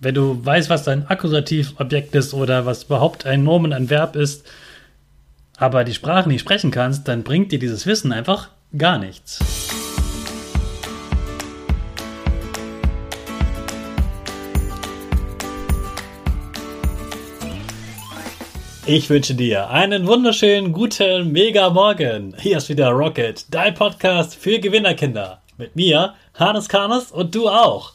Wenn du weißt, was dein Akkusativobjekt ist oder was überhaupt ein Nomen, ein Verb ist, aber die Sprache nicht sprechen kannst, dann bringt dir dieses Wissen einfach gar nichts. Ich wünsche dir einen wunderschönen guten Mega Morgen. Hier ist wieder Rocket, dein Podcast für Gewinnerkinder. Mit mir, Hannes Karnes und du auch.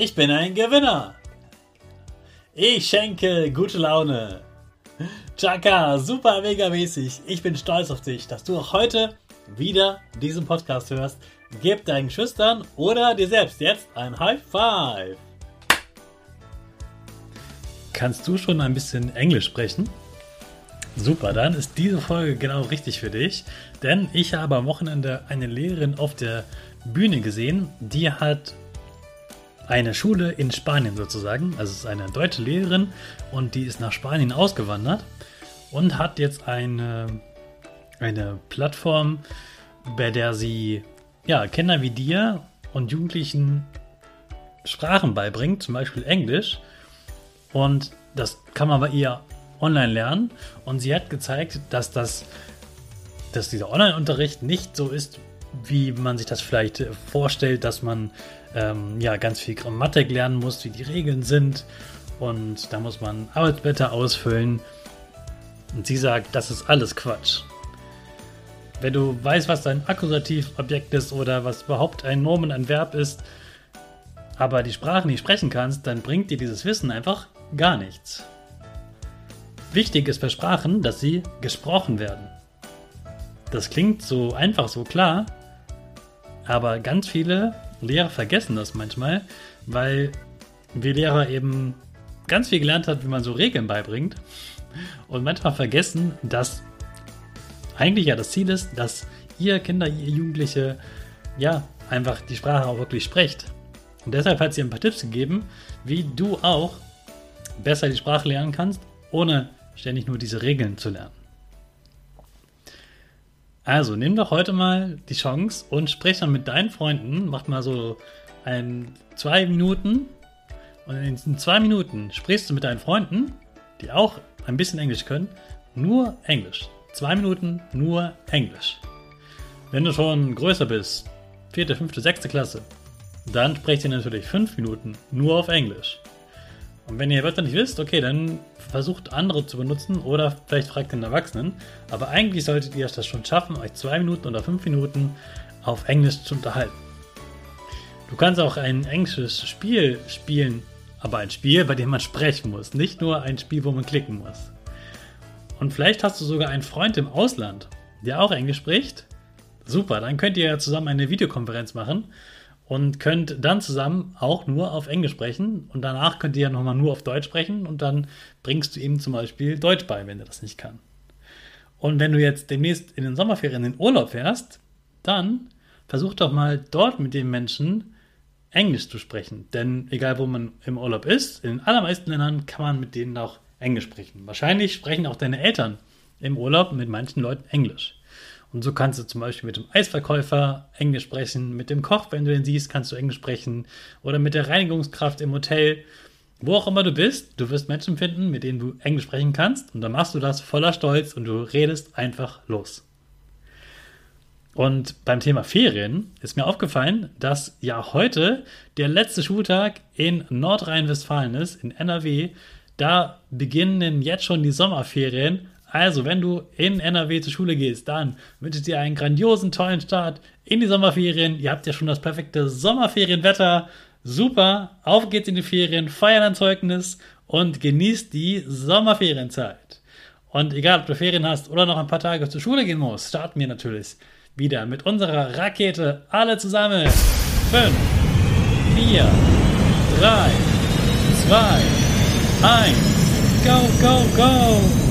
Ich bin ein Gewinner. Ich schenke gute Laune. Chaka, super mega mäßig. Ich bin stolz auf dich, dass du auch heute wieder diesen Podcast hörst. Gib deinen Schüchtern oder dir selbst jetzt ein High Five. Kannst du schon ein bisschen Englisch sprechen? Super, dann ist diese Folge genau richtig für dich, denn ich habe am Wochenende eine Lehrerin auf der Bühne gesehen, die hat eine Schule in Spanien sozusagen, also es ist eine deutsche Lehrerin und die ist nach Spanien ausgewandert und hat jetzt eine, eine Plattform, bei der sie ja, Kinder wie dir und Jugendlichen Sprachen beibringt, zum Beispiel Englisch. Und das kann man bei ihr online lernen. Und sie hat gezeigt, dass das, dass dieser Online-Unterricht nicht so ist, wie man sich das vielleicht vorstellt, dass man ähm, ja ganz viel Grammatik lernen muss, wie die Regeln sind. Und da muss man Arbeitsblätter ausfüllen. Und sie sagt, das ist alles Quatsch. Wenn du weißt, was dein Akkusativobjekt ist oder was überhaupt ein Nomen, ein Verb ist, aber die Sprache nicht sprechen kannst, dann bringt dir dieses Wissen einfach gar nichts. Wichtig ist bei Sprachen, dass sie gesprochen werden. Das klingt so einfach, so klar, aber ganz viele Lehrer vergessen das manchmal, weil wir Lehrer eben ganz viel gelernt haben, wie man so Regeln beibringt und manchmal vergessen, dass eigentlich ja das Ziel ist, dass ihr Kinder, ihr Jugendliche, ja, einfach die Sprache auch wirklich sprecht. Und deshalb hat sie ein paar Tipps gegeben, wie du auch besser die Sprache lernen kannst, ohne ständig nur diese Regeln zu lernen. Also nimm doch heute mal die Chance und sprich dann mit deinen Freunden, mach mal so ein, zwei Minuten und in zwei Minuten sprichst du mit deinen Freunden, die auch ein bisschen Englisch können, nur Englisch. Zwei Minuten nur Englisch. Wenn du schon größer bist, vierte, fünfte, sechste Klasse, dann sprecht ihr natürlich fünf Minuten nur auf Englisch. Und wenn ihr Wörter nicht wisst, okay, dann versucht andere zu benutzen oder vielleicht fragt den Erwachsenen. Aber eigentlich solltet ihr das schon schaffen, euch zwei Minuten oder fünf Minuten auf Englisch zu unterhalten. Du kannst auch ein englisches Spiel spielen aber ein Spiel, bei dem man sprechen muss, nicht nur ein Spiel, wo man klicken muss. Und vielleicht hast du sogar einen Freund im Ausland, der auch Englisch spricht. Super, dann könnt ihr ja zusammen eine Videokonferenz machen und könnt dann zusammen auch nur auf Englisch sprechen und danach könnt ihr ja nochmal nur auf Deutsch sprechen und dann bringst du ihm zum Beispiel Deutsch bei, wenn er das nicht kann. Und wenn du jetzt demnächst in den Sommerferien in den Urlaub fährst, dann versuch doch mal dort mit den Menschen Englisch zu sprechen. Denn egal wo man im Urlaub ist, in den allermeisten Ländern kann man mit denen auch Englisch sprechen. Wahrscheinlich sprechen auch deine Eltern im Urlaub mit manchen Leuten Englisch. Und so kannst du zum Beispiel mit dem Eisverkäufer Englisch sprechen, mit dem Koch, wenn du den siehst, kannst du Englisch sprechen oder mit der Reinigungskraft im Hotel. Wo auch immer du bist, du wirst Menschen finden, mit denen du Englisch sprechen kannst und dann machst du das voller Stolz und du redest einfach los. Und beim Thema Ferien ist mir aufgefallen, dass ja heute der letzte Schultag in Nordrhein-Westfalen ist, in NRW. Da beginnen jetzt schon die Sommerferien. Also, wenn du in NRW zur Schule gehst, dann wünsche ich dir einen grandiosen, tollen Start in die Sommerferien. Ihr habt ja schon das perfekte Sommerferienwetter. Super, auf geht's in die Ferien, feiern ein Zeugnis und genießt die Sommerferienzeit. Und egal, ob du Ferien hast oder noch ein paar Tage zur Schule gehen musst, starten wir natürlich wieder mit unserer Rakete. Alle zusammen. 5, 4, 3, 2, 1. Go, go, go!